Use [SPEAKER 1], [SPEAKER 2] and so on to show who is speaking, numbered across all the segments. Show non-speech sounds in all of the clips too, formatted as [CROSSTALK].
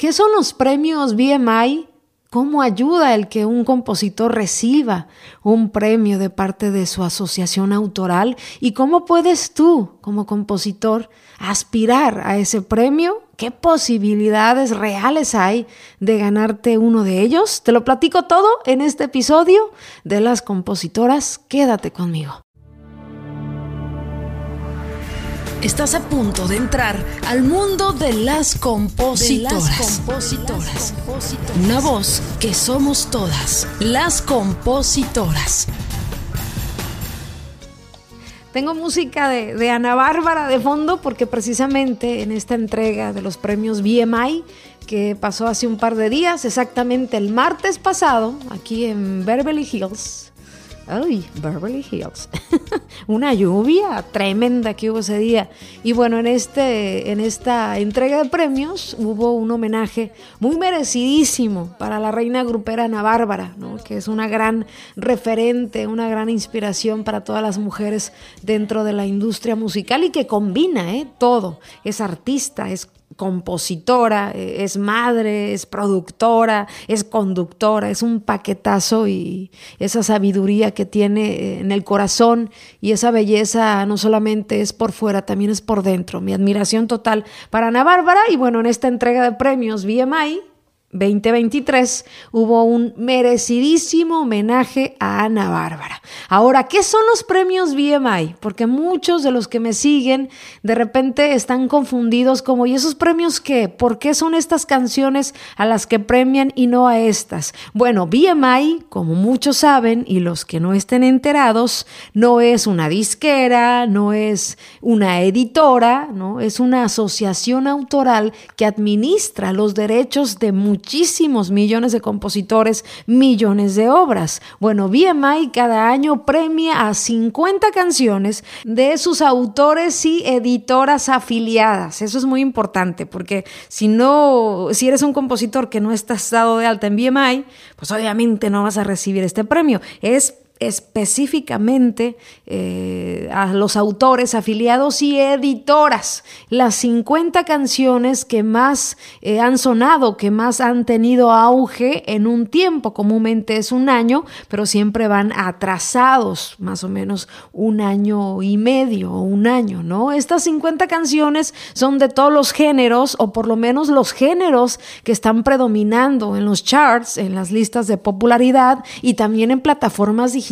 [SPEAKER 1] ¿Qué son los premios BMI? ¿Cómo ayuda el que un compositor reciba un premio de parte de su asociación autoral? ¿Y cómo puedes tú, como compositor, aspirar a ese premio? ¿Qué posibilidades reales hay de ganarte uno de ellos? Te lo platico todo en este episodio de las compositoras. Quédate conmigo.
[SPEAKER 2] Estás a punto de entrar al mundo de las compositoras. Una voz que somos todas, las compositoras.
[SPEAKER 1] Tengo música de, de, Ana Bárbara de fondo porque precisamente en esta entrega de los premios BMI que pasó hace un par de días, exactamente el martes pasado, aquí en Beverly Hills, Ay, Beverly Hills. [LAUGHS] Una lluvia tremenda que hubo ese día. Y bueno, en, este, en esta entrega de premios hubo un homenaje muy merecidísimo para la reina grupera Ana Bárbara, ¿no? que es una gran referente, una gran inspiración para todas las mujeres dentro de la industria musical y que combina ¿eh? todo. Es artista, es compositora, eh, es madre, es productora, es conductora, es un paquetazo y esa sabiduría que tiene eh, en el corazón y esa belleza no solamente es por fuera, también es por dentro. Mi admiración total para Ana Bárbara y bueno, en esta entrega de premios BMI 2023 hubo un merecidísimo homenaje a Ana Bárbara. Ahora, ¿qué son los premios BMI? Porque muchos de los que me siguen de repente están confundidos como, ¿y esos premios qué? ¿Por qué son estas canciones a las que premian y no a estas? Bueno, BMI, como muchos saben y los que no estén enterados, no es una disquera, no es una editora, ¿no? Es una asociación autoral que administra los derechos de muchos muchísimos millones de compositores, millones de obras. Bueno, BMI cada año premia a 50 canciones de sus autores y editoras afiliadas. Eso es muy importante porque si no, si eres un compositor que no estás dado de alta en BMI, pues obviamente no vas a recibir este premio. Es específicamente eh, a los autores afiliados y editoras. Las 50 canciones que más eh, han sonado, que más han tenido auge en un tiempo, comúnmente es un año, pero siempre van atrasados, más o menos un año y medio o un año, ¿no? Estas 50 canciones son de todos los géneros, o por lo menos los géneros que están predominando en los charts, en las listas de popularidad y también en plataformas digitales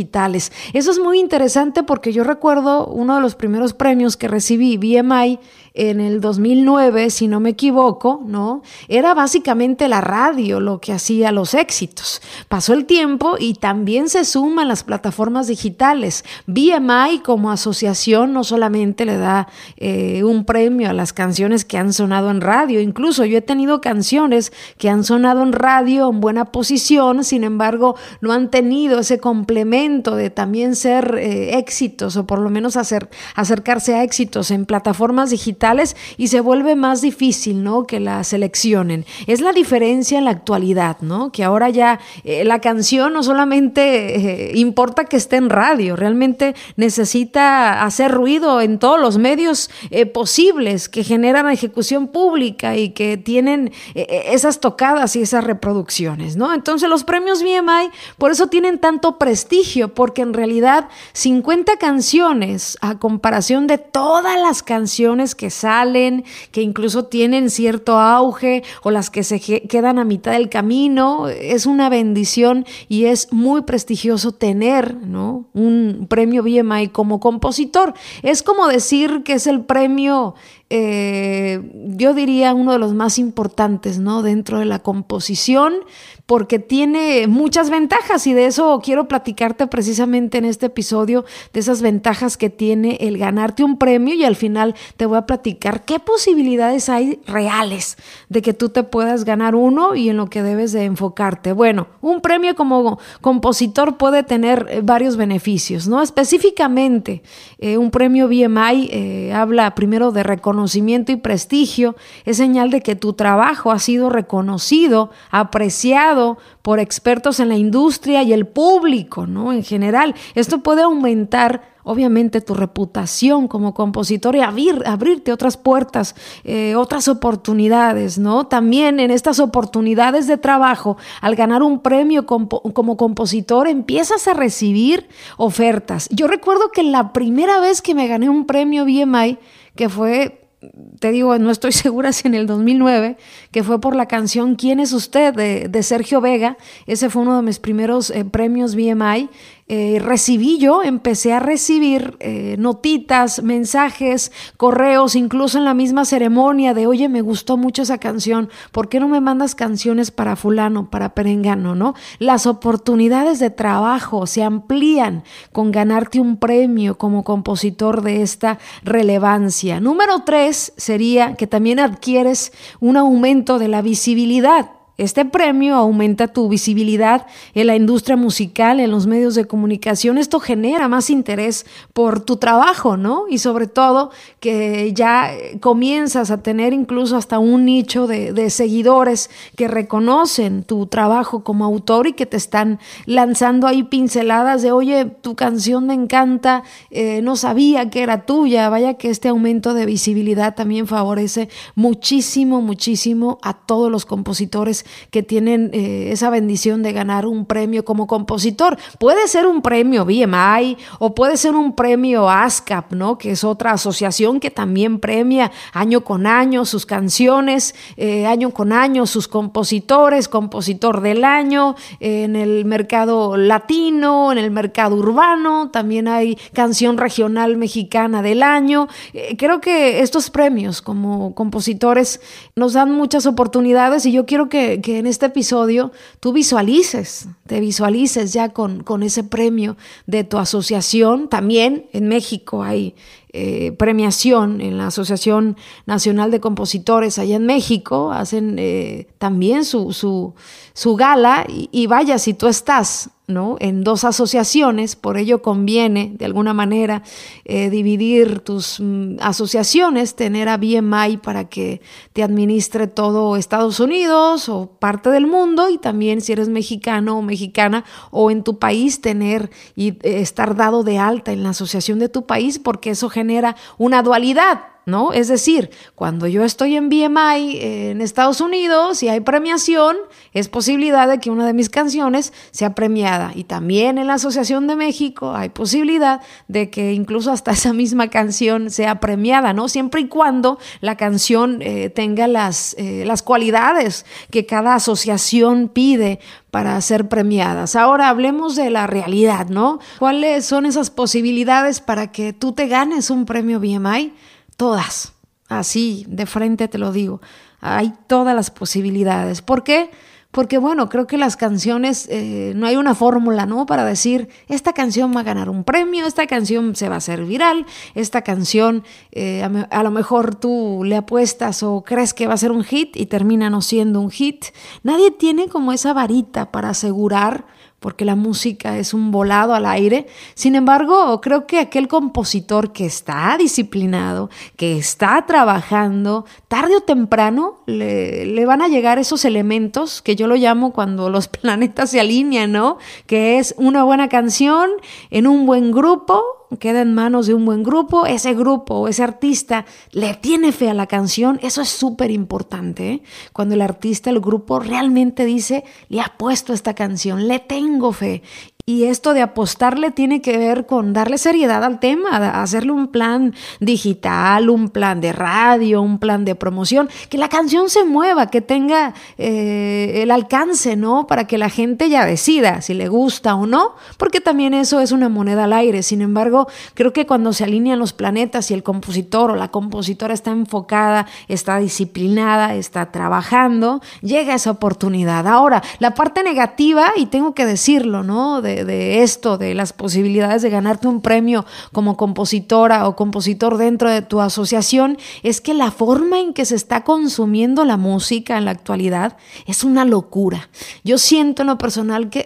[SPEAKER 1] eso es muy interesante porque yo recuerdo uno de los primeros premios que recibí, BMI, en el 2009, si no me equivoco, ¿no? Era básicamente la radio lo que hacía los éxitos. Pasó el tiempo y también se suman las plataformas digitales. BMI como asociación no solamente le da eh, un premio a las canciones que han sonado en radio, incluso yo he tenido canciones que han sonado en radio en buena posición, sin embargo, no han tenido ese complemento de también ser eh, éxitos o por lo menos hacer, acercarse a éxitos en plataformas digitales y se vuelve más difícil, ¿no? Que la seleccionen. Es la diferencia en la actualidad, ¿no? Que ahora ya eh, la canción no solamente eh, importa que esté en radio, realmente necesita hacer ruido en todos los medios posibles que generan ejecución pública y que tienen esas tocadas y esas reproducciones, ¿no? Entonces los premios BMI por eso tienen tanto prestigio, porque en realidad 50 canciones a comparación de todas las canciones que salen, que incluso tienen cierto auge o las que se quedan a mitad del camino. Es una bendición y es muy prestigioso tener ¿no? un premio BMI como compositor. Es como decir que es el premio eh, yo diría uno de los más importantes, ¿no? Dentro de la composición, porque tiene muchas ventajas y de eso quiero precisamente en este episodio, de esas ventajas que tiene el ganarte un premio y al final te voy a platicar qué posibilidades hay reales de que tú te puedas ganar uno y en lo que debes de enfocarte. Bueno, un premio como compositor puede tener eh, varios beneficios, ¿no? Específicamente, eh, un premio BMI habla primero de reconocer conocimiento y prestigio es señal de que tu trabajo ha sido reconocido, apreciado por expertos en la industria y el público, ¿no? En general, esto puede aumentar obviamente tu reputación como compositor y abrir, abrirte otras puertas, eh, otras oportunidades, ¿no? También en estas oportunidades de trabajo, al ganar un premio como compositor, empiezas a recibir ofertas. Yo recuerdo que la primera vez que me gané un premio BMI, que fue te digo, no estoy [LAUGHS] segura si en el 2009, que fue por la canción ¿Quién es usted? de, Sergio Vega. Ese fue uno de mis primeros eh, premios BMI. Eh, recibí yo, empecé a recibir eh, notitas, mensajes, correos, incluso en la misma ceremonia de, oye, me gustó mucho esa canción, ¿por qué no me mandas canciones para fulano, para perengano, no? Las oportunidades de trabajo se amplían con ganarte un premio como compositor de esta relevancia. Número tres sería que también adquieres un aumento de la visibilidad. Este premio aumenta tu visibilidad en la industria musical, en los medios de comunicación. Esto genera más interés por tu trabajo, ¿no? Y sobre todo que ya comienzas a tener incluso hasta un nicho de, seguidores que reconocen tu trabajo como autor y que te están lanzando ahí pinceladas de, oye, tu canción me encanta, eh, no sabía que era tuya. Vaya que este aumento de visibilidad también favorece muchísimo, muchísimo a todos los compositores que tienen eh, esa bendición de ganar un premio como compositor. Puede ser un premio BMI o puede ser un premio ASCAP, ¿no? Que es otra asociación que también premia año con año sus canciones, eh, año con año sus compositores, compositor del año, en el mercado latino, en el mercado urbano, también hay canción regional mexicana del año. Eh, creo que estos premios como compositores nos dan muchas oportunidades y yo quiero que que en este episodio tú visualices, te visualices ya con, con ese premio de tu asociación. También en México hay eh, premiación en la Asociación Nacional de Compositores allá en México, hacen eh, también su, su, su gala y, y, vaya, si tú estás ¿no? en dos asociaciones, por ello conviene de alguna manera eh, dividir tus mm, asociaciones, tener a BMI para que te administre todo Estados Unidos o parte del mundo y también si eres mexicano o mexicana o en tu país tener y estar dado de alta en la asociación de tu país porque eso genera una dualidad ¿no? Es decir, cuando yo estoy en BMI eh, en Estados Unidos y hay premiación, es posibilidad de que una de mis canciones sea premiada. Y también en la Asociación de México hay posibilidad de que incluso hasta [LAUGHS] esa misma canción sea premiada, ¿no? Siempre y cuando la canción eh, tenga las, eh, las cualidades que cada asociación pide para ser premiadas. Ahora hablemos de la realidad, ¿no? ¿Cuáles son esas posibilidades para que tú te ganes un premio BMI? Todas. Así, de frente te lo digo. Hay todas las posibilidades. ¿Por qué? Porque bueno, creo que las canciones, eh, no hay una fórmula, ¿no? Para decir, esta canción va a ganar un premio, esta canción se va a hacer viral, esta canción eh, a, a, lo mejor tú le apuestas o crees que va a ser un hit y termina no siendo un hit. Nadie tiene como esa varita para asegurar porque la música es un volado al aire. Sin embargo, creo que aquel compositor que está disciplinado, que está trabajando, tarde o temprano le, van a llegar esos elementos que yo lo llamo cuando los [LAUGHS] planetas se alinean, ¿no? Que es una buena canción en un buen grupo queda en manos de un buen grupo, ese grupo o ese artista le tiene fe a la canción, eso es súper importante. ¿eh? Cuando el artista, el grupo realmente dice, le ha puesto esta canción, le tengo fe. Y esto de apostarle tiene que ver con darle seriedad al tema, hacerle un plan digital, un plan de radio, un plan de promoción, que la canción se mueva, que tenga eh, el alcance, ¿no? Para que la gente ya decida si le gusta o no, porque también eso es una moneda al aire. Sin embargo, creo que cuando se alinean los planetas y el compositor o la compositora está enfocada, está disciplinada, está trabajando, llega esa oportunidad. Ahora, la parte negativa, y tengo que decirlo, ¿no? De, de, esto, de las posibilidades de ganarte un premio como compositora o compositor dentro de tu asociación, es que la forma en que se está consumiendo la música en la actualidad es una locura. Yo siento en lo personal que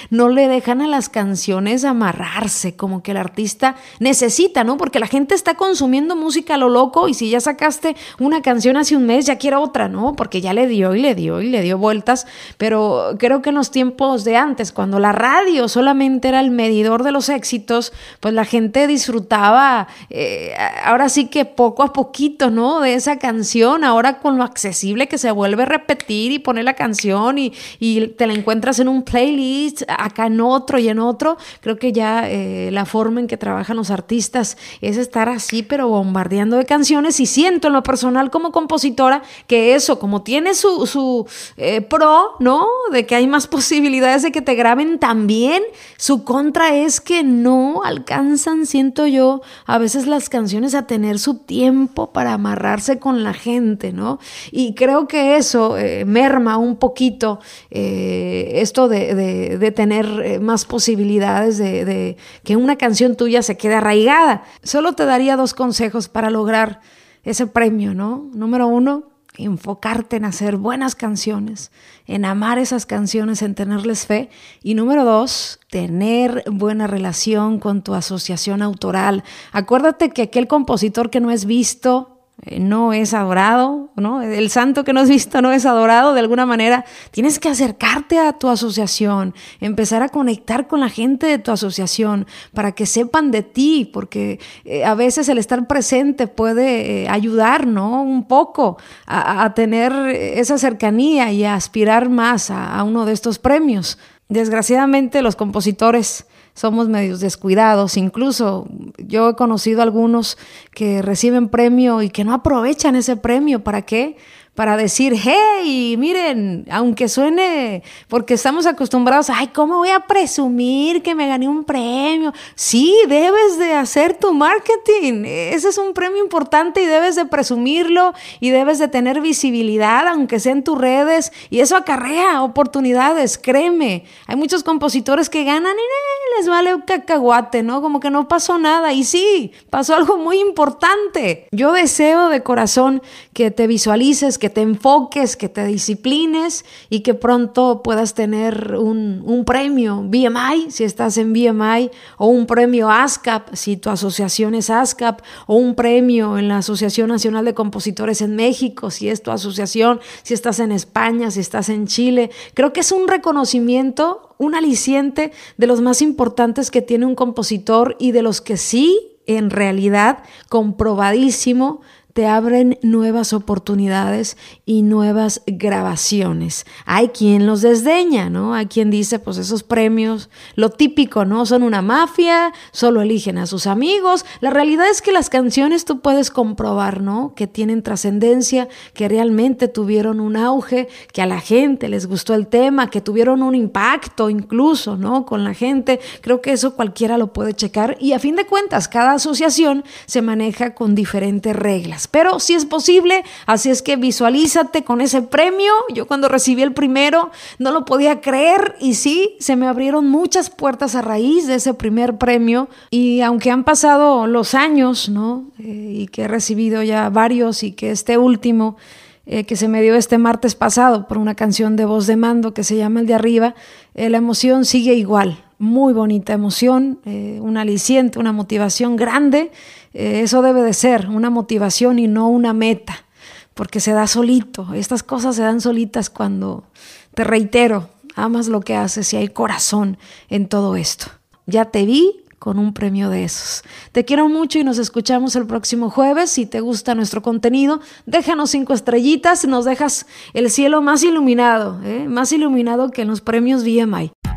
[SPEAKER 1] [LAUGHS] no le dejan a las canciones amarrarse, como que el artista necesita, ¿no? Porque la gente está consumiendo música a lo loco y si ya sacaste una canción hace un mes, ya quiere otra, ¿no? Porque ya le dio y le dio y le dio vueltas, pero creo que en los tiempos de antes, cuando la radio solamente era el medidor de los éxitos, pues la gente disfrutaba, eh, ahora sí que poco a poquito, ¿no? De esa canción, ahora con lo accesible que se vuelve a repetir y poner la canción y, y te la encuentras en un playlist, acá en otro y en otro, creo que ya eh, la forma en que trabajan los artistas es estar así, pero bombardeando de canciones y siento en lo personal como compositora que eso, como tiene su, su eh, pro, ¿no? De que hay más [LAUGHS] posibilidades de que te graben también, su contra es que no alcanzan, siento yo, a veces las canciones a tener su tiempo para amarrarse con la gente, ¿no? Y creo que eso eh, merma un poquito eh, esto de, tener más posibilidades de, de que una canción tuya se quede arraigada. Solo te daría dos consejos para lograr ese premio, ¿no? Número uno, enfocarte en hacer buenas canciones, en amar esas canciones, en tenerles fe. Y número dos, tener buena relación con tu asociación autoral. Acuérdate que aquel compositor que no es visto, no es adorado, ¿no? El santo que no has visto no es adorado de alguna manera. Tienes que acercarte a tu asociación, empezar a conectar con la gente de tu asociación para que sepan de ti, porque eh, a veces el estar presente puede eh, ayudar, ¿no? Un poco a, tener esa cercanía y a aspirar más a uno de estos premios. Desgraciadamente los compositores somos medios descuidados. Incluso yo he conocido algunos que reciben premio y que no aprovechan ese premio. ¿Para qué? Para decir, hey, miren, aunque suene, porque estamos acostumbrados, ay, ¿cómo voy a presumir que me gané un premio? Sí, debes de hacer tu marketing. Ese es un premio importante y debes de presumirlo y debes de tener visibilidad, aunque sea en tus redes, y eso acarrea oportunidades, créeme. Hay muchos compositores que ganan y les vale un cacahuate, ¿no? Como que no pasó nada. Y sí, pasó algo muy importante. Yo deseo de corazón que te visualices, que te enfoques, que te disciplines y que pronto puedas tener un, premio BMI, si estás en BMI, o un premio ASCAP, si tu asociación es ASCAP, o un premio en la Asociación Nacional de Compositores en México, si es tu asociación, si estás en España, si estás en Chile. Creo que es un reconocimiento, un aliciente de los más importantes que tiene un compositor y de los que sí en realidad comprobadísimo te abren nuevas oportunidades y nuevas grabaciones. Hay quien los desdeña, ¿no? Hay quien dice, pues esos premios, lo típico, ¿no? Son una mafia, solo eligen a sus amigos. La realidad es que las canciones tú puedes comprobar, ¿no? Que tienen trascendencia, que realmente tuvieron un auge, que a la gente les gustó el tema, que tuvieron un impacto incluso, ¿no? Con la gente. Creo que eso cualquiera lo puede checar y a fin de cuentas, cada asociación se maneja con diferentes reglas pero si es posible, así es que visualízate con ese premio. Yo cuando recibí el primero no lo podía creer y sí, se me abrieron muchas puertas a raíz de ese primer premio y aunque han pasado los años, ¿no? Eh, y que he recibido ya varios y que este último... Eh, que se me dio este martes pasado por una canción de voz de mando que se llama El de arriba, eh, la emoción sigue igual, muy bonita emoción, un aliciente, una motivación grande eh, eso debe de ser una motivación y no una meta, porque se da solito. Estas cosas se dan solitas cuando, te reitero, amas lo que haces y hay corazón en todo esto. Ya te vi con un premio de esos. Te quiero mucho y nos escuchamos el próximo jueves. Si te gusta nuestro contenido, déjanos cinco estrellitas, nos dejas el cielo más iluminado, ¿eh? más iluminado que en los premios VMI.